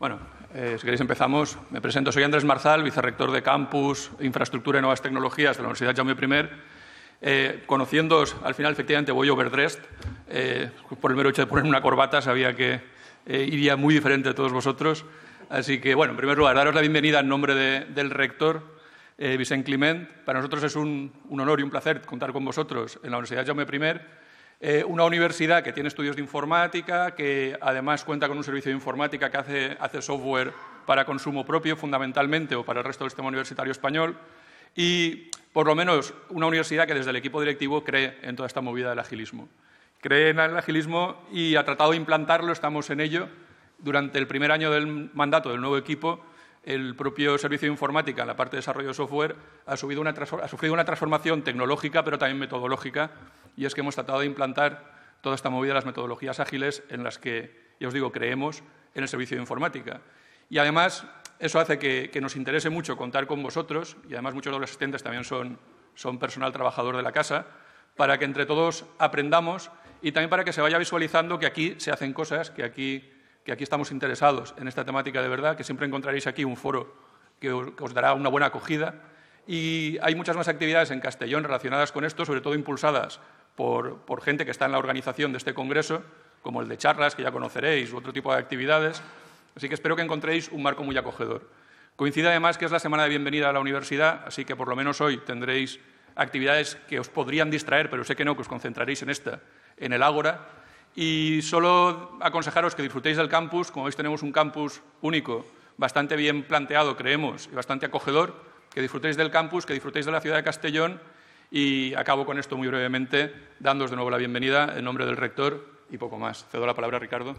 Bueno, eh, si queréis empezamos. Me presento, soy Andrés Marzal, vicerrector de Campus, Infraestructura y Nuevas Tecnologías de la Universidad Jaume I. Eh, conociéndoos, al final efectivamente voy overdressed. Eh, por el mero hecho de poner una corbata sabía que eh, iría muy diferente de todos vosotros. Así que, bueno, en primer lugar, daros la bienvenida en nombre de, del rector, eh, Vicente Climent. Para nosotros es un, un, honor y un placer contar con vosotros en la Universidad Jaume I eh, una universidad que tiene estudios de informática, que además cuenta con un servicio de informática que hace, hace software para consumo propio, fundamentalmente, o para el resto del sistema universitario español, y por lo menos una universidad que desde el equipo directivo cree en toda esta movida del agilismo. Cree en el agilismo y ha tratado de implantarlo, estamos en ello. Durante el primer año del mandato del nuevo equipo, el propio servicio de informática, en la parte de desarrollo de software, ha, sufrido una transformación tecnológica, pero también metodológica, y es que hemos tratado de implantar toda esta movida de las metodologías ágiles en las que, ya os digo, creemos en el servicio de informática. Y además, eso hace que, nos interese mucho contar con vosotros, y además muchos de los asistentes también son personal trabajador de la casa, para que entre todos aprendamos y también para que se vaya visualizando que aquí se hacen cosas, que aquí, que aquí estamos interesados en esta temática de verdad, que siempre encontraréis aquí un foro que os, dará una buena acogida. Y hay muchas más actividades en Castellón relacionadas con esto, sobre todo impulsadas por, por, gente que está en la organización de este congreso, como el de charlas, que ya conoceréis, u otro tipo de actividades. Así que espero que encontréis un marco muy acogedor. Coincide además que es la semana de bienvenida a la universidad, así que por lo menos hoy tendréis actividades que os podrían distraer, pero sé que no, que os concentraréis en esta, en el Ágora. Y solo aconsejaros que disfrutéis del campus. Como veis, tenemos un campus único, bastante bien planteado, creemos, y bastante acogedor. Que disfrutéis del campus, que disfrutéis de la ciudad de Castellón y acabo con esto muy brevemente, dándoos de nuevo la bienvenida en nombre del rector y poco más. Cedo la palabra a Ricardo.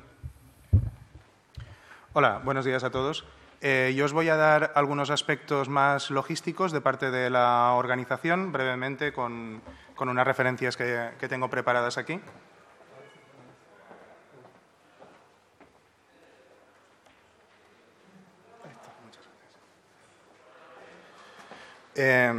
Hola, buenos días a todos. Eh, yo os voy a dar algunos aspectos más logísticos de parte de la organización, brevemente, con, con unas referencias que tengo preparadas aquí. Eh,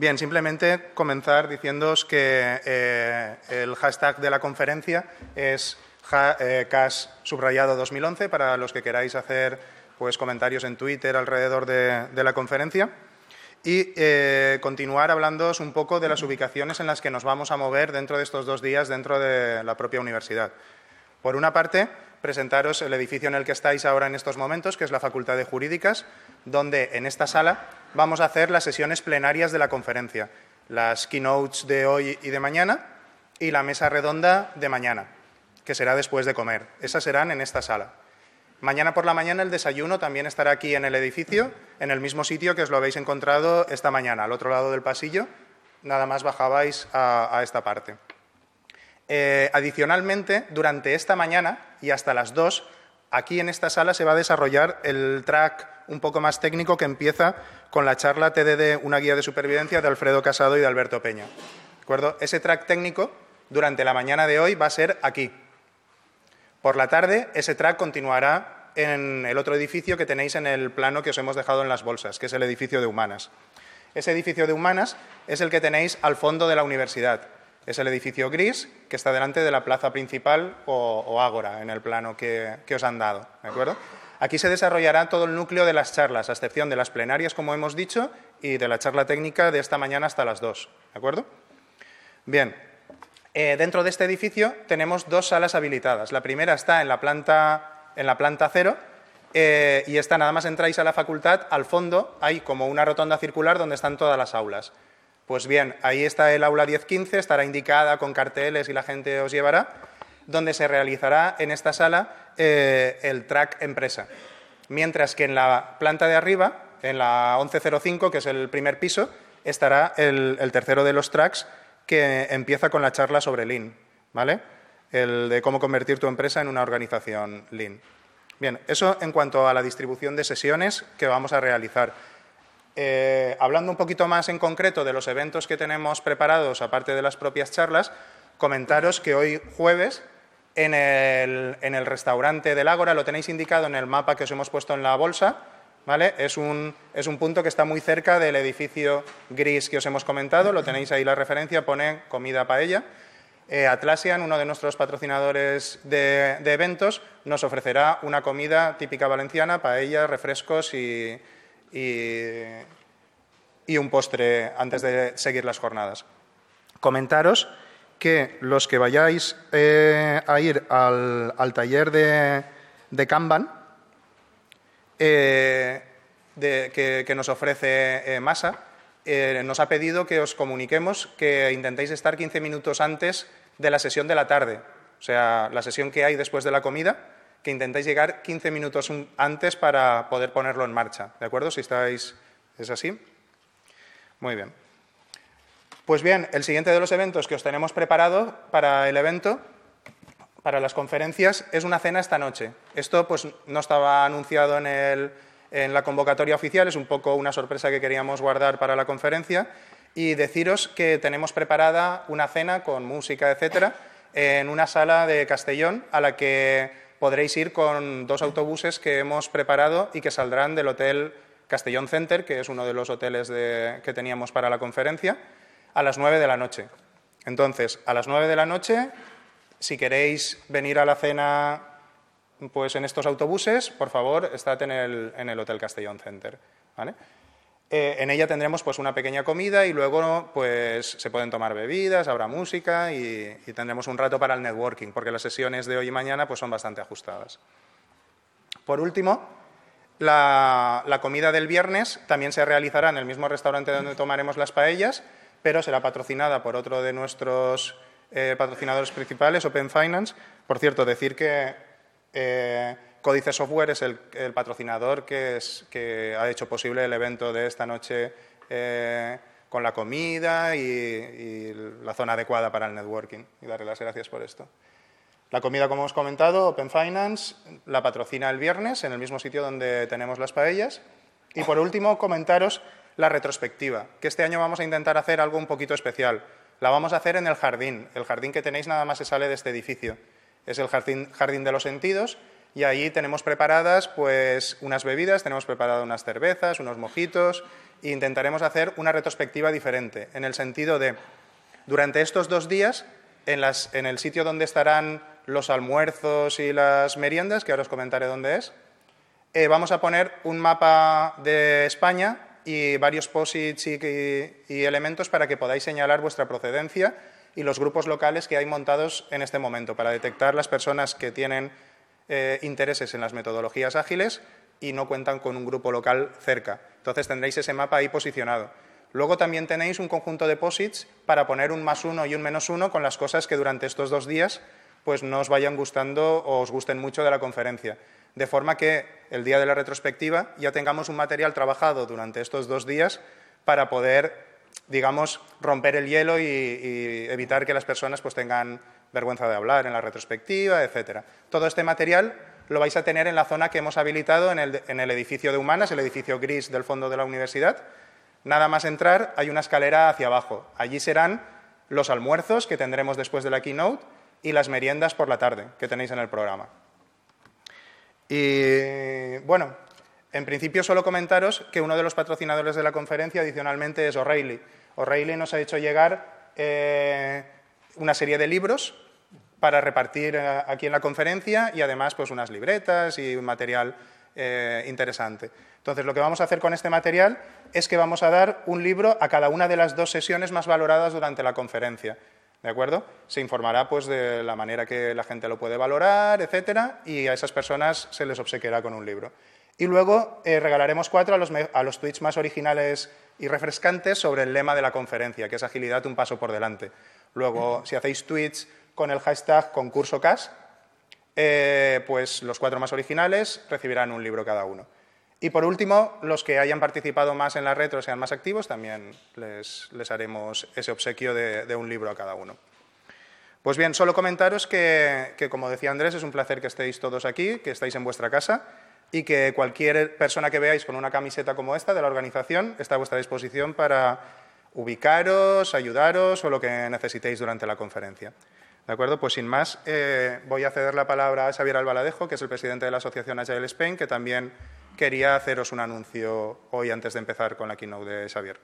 Bien, simplemente comenzar diciéndoos que eh, el hashtag de la conferencia es ja, eh, CAS subrayado 2011 para los que queráis hacer pues, comentarios en Twitter alrededor de, de la conferencia y eh, continuar hablándoos un poco de las ubicaciones en las que nos vamos a mover dentro de estos dos días dentro de la propia universidad. Por una parte, presentaros el edificio en el que estáis ahora en estos momentos, que es la Facultad de Jurídicas, donde en esta sala vamos a hacer las sesiones plenarias de la conferencia, las keynotes de hoy y de mañana y la mesa redonda de mañana, que será después de comer. Esas serán en esta sala. Mañana por la mañana el desayuno también estará aquí en el edificio, en el mismo sitio que os lo habéis encontrado esta mañana, al otro lado del pasillo. Nada más bajabais a, esta parte. Eh, adicionalmente, durante esta mañana y hasta las 2, aquí en esta sala se va a desarrollar el track un poco más técnico que empieza con la charla TDD, una guía de supervivencia de Alfredo Casado y de Alberto Peña. ¿De acuerdo? Ese track técnico durante la mañana de hoy va a ser aquí. Por la tarde, ese track continuará en el otro edificio que tenéis en el plano que os hemos dejado en las bolsas, que es el edificio de Humanas. Ese edificio de Humanas es el que tenéis al fondo de la universidad. Es el edificio gris que está delante de la plaza principal o, ágora en el plano que, os han dado. ¿de acuerdo? Aquí se desarrollará todo el núcleo de las charlas, a excepción de las plenarias, como hemos dicho, y de la charla técnica de esta mañana hasta las 2. ¿De acuerdo? Bien. Eh, dentro de este edificio tenemos dos salas habilitadas. La primera está en la planta, en la planta cero, eh, y esta nada más entráis a la facultad, al fondo hay como una rotonda circular donde están todas las aulas. Pues bien, ahí está el aula 1015, estará indicada con carteles y la gente os llevará, donde se realizará en esta sala eh, el track empresa. Mientras que en la planta de arriba, en la 1105, que es el primer piso, estará el, el tercero de los tracks que empieza con la charla sobre Lean, ¿vale? El de cómo convertir tu empresa en una organización Lean. Bien, eso en cuanto a la distribución de sesiones que vamos a realizar. Eh, hablando un poquito más en concreto de los eventos que tenemos preparados, aparte de las propias charlas, comentaros que hoy jueves en el, en el, restaurante del Ágora, lo tenéis indicado en el mapa que os hemos puesto en la bolsa, ¿vale? Es un, es un punto que está muy cerca del edificio gris que os hemos comentado, lo tenéis ahí la referencia, pone comida paella. eh, Atlassian, uno de nuestros patrocinadores de, eventos, nos ofrecerá una comida típica valenciana, paella, refrescos y, y, un postre antes de seguir las jornadas. Comentaros que los que vayáis eh, a ir al, taller de, Kanban, eh, que, nos ofrece Masa, nos ha pedido que os comuniquemos que intentéis estar 15 minutos antes de la sesión de la tarde, o sea, la sesión que hay después de la comida, que intentáis llegar 15 minutos antes para poder ponerlo en marcha, ¿de acuerdo? Si estáis... ¿Es así? Muy bien. Pues bien, el siguiente de los eventos que os tenemos preparado para el evento, para las conferencias, es una cena esta noche. Esto pues no estaba anunciado en, en la convocatoria oficial, es un poco una sorpresa que queríamos guardar para la conferencia y deciros que tenemos preparada una cena con música, etcétera, en una sala de Castellón a la que podréis ir con dos autobuses que hemos preparado y que saldrán del Hotel Castellón Center, que es uno de los hoteles que teníamos para la conferencia, a las nueve de la noche. Entonces, a las nueve de la noche, si queréis venir a la cena pues en estos autobuses, por favor, estad en el, en el Hotel Castellón Center. ¿vale? Eh, en ella tendremos pues, una pequeña comida y luego pues, se pueden tomar bebidas, habrá música y, tendremos un rato para el networking, porque las sesiones de hoy y mañana pues, son bastante ajustadas. Por último, la, comida del viernes también se realizará en el mismo restaurante donde tomaremos las paellas, pero será patrocinada por otro de nuestros eh, patrocinadores principales, Open Finance. Por cierto, decir que eh, Códice Software es el, patrocinador que, ha hecho posible el evento de esta noche eh, con la comida y, la zona adecuada para el networking. Y darle las gracias por esto. La comida, como hemos comentado, Open Finance la patrocina el viernes en el mismo sitio donde tenemos las paellas. Y por último, comentaros la retrospectiva, que este año vamos a intentar hacer algo un poquito especial. La vamos a hacer en el jardín. El jardín que tenéis nada más se sale de este edificio. Es el jardín, jardín de los sentidos y ahí tenemos preparadas pues unas bebidas, tenemos preparadas unas cervezas, unos mojitos e intentaremos hacer una retrospectiva diferente, en el sentido de, durante estos dos días, en el sitio donde estarán los almuerzos y las meriendas, que ahora os comentaré dónde es, eh, vamos a poner un mapa de España y varios posits y, y elementos para que podáis señalar vuestra procedencia y los grupos locales que hay montados en este momento, para detectar las personas que tienen eh, intereses en las metodologías ágiles y no cuentan con un grupo local cerca. Entonces tendréis ese mapa ahí posicionado. Luego también tenéis un conjunto de posits para poner un más uno y un menos uno con las cosas que durante estos dos días pues no os vayan gustando o os gusten mucho de la conferencia. De forma que el día de la retrospectiva ya tengamos un material trabajado durante estos dos días para poder, digamos, romper el hielo y, evitar que las personas pues tengan vergüenza de hablar en la retrospectiva, etcétera. Todo este material lo vais a tener en la zona que hemos habilitado en el, edificio de Humanas, el edificio gris del fondo de la universidad. Nada más entrar, hay una escalera hacia abajo. Allí serán los almuerzos que tendremos después de la keynote y las meriendas por la tarde que tenéis en el programa. Y bueno, en principio solo comentaros que uno de los patrocinadores de la conferencia adicionalmente es O'Reilly. O'Reilly nos ha hecho llegar eh, una serie de libros para repartir eh, aquí en la conferencia y además pues unas libretas y un material eh, interesante. Entonces, lo que vamos a hacer con este material es que vamos a dar un libro a cada una de las dos sesiones más valoradas durante la conferencia. ¿De acuerdo? Se informará pues, de la manera que la gente lo puede valorar, etcétera, y a esas personas se les obsequiará con un libro. Y luego eh, regalaremos cuatro a los, a los tweets más originales y refrescantes sobre el lema de la conferencia, que es agilidad un paso por delante. Luego, si hacéis tweets con el hashtag concurso eh, pues los cuatro más originales recibirán un libro cada uno. Y por último, los que hayan participado más en la retro, sean más activos, también les, haremos ese obsequio de, un libro a cada uno. Pues bien, solo comentaros que, como decía Andrés, es un placer que estéis todos aquí, que estáis en vuestra casa y que cualquier persona que veáis con una camiseta como esta de la organización está a vuestra disposición para ubicaros, ayudaros o lo que necesitéis durante la conferencia. ¿De acuerdo? Pues sin más, eh, voy a ceder la palabra a Xavier Albaladejo, que es el presidente de la Asociación Agile Spain, que también quería haceros un anuncio hoy antes de empezar con la keynote de Xavier.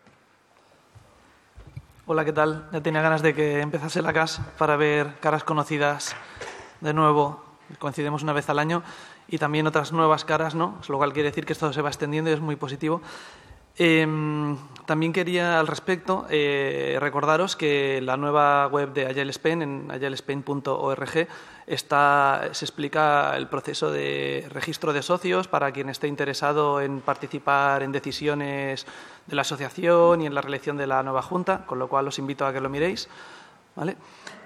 Hola, ¿qué tal? Ya tenía ganas de que empezase la CAS para ver caras conocidas de nuevo. Coincidimos una vez al año y también otras nuevas caras, ¿no? Lo cual quiere decir que esto se va extendiendo y es muy positivo. Em, también quería al respecto eh, recordaros que la nueva web de Agile Spain, en agileSpain.org, está, se explica el proceso de registro de socios para quien esté interesado en participar en decisiones de la asociación y en la reelección de la nueva junta, con lo cual os invito a que lo miréis. ¿vale?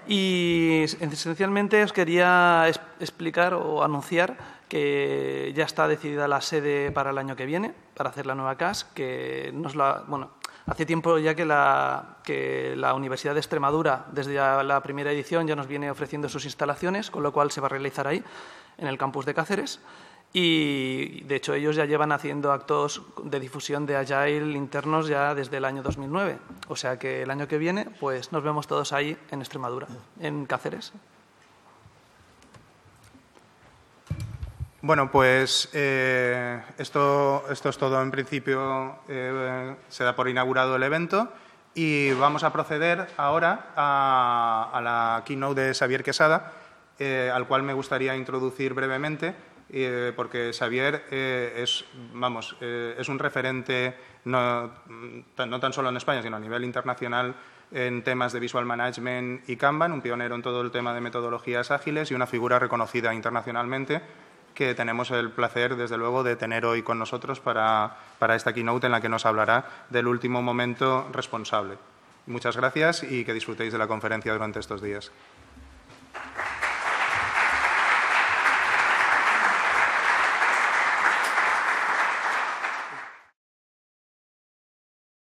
Y esencialmente os quería explicar o anunciar que ya está decidida la sede para el año que viene, para hacer la nueva CAS, que nos la, bueno, hace tiempo ya que la, que la Universidad de Extremadura, desde la primera edición, ya nos viene ofreciendo sus instalaciones, con lo cual se va a realizar ahí, en el campus de Cáceres. Y, de hecho, ellos ya llevan haciendo actos de difusión de Agile internos ya desde el año 2009. O sea que el año que viene, pues nos vemos todos ahí en Extremadura, en Cáceres. Bueno, pues eh, esto, esto, es todo en principio. Eh, se da por inaugurado el evento y vamos a proceder ahora a, la keynote de Xavier Quesada, eh, al cual me gustaría introducir brevemente, porque Xavier es, vamos, es un referente no, no tan solo en España, sino a nivel internacional en temas de visual management y Kanban, un pionero en todo el tema de metodologías ágiles y una figura reconocida internacionalmente que tenemos el placer, desde luego, de tener hoy con nosotros para, para esta keynote en la que nos hablará del último momento responsable. Muchas gracias y que disfrutéis de la conferencia durante estos días.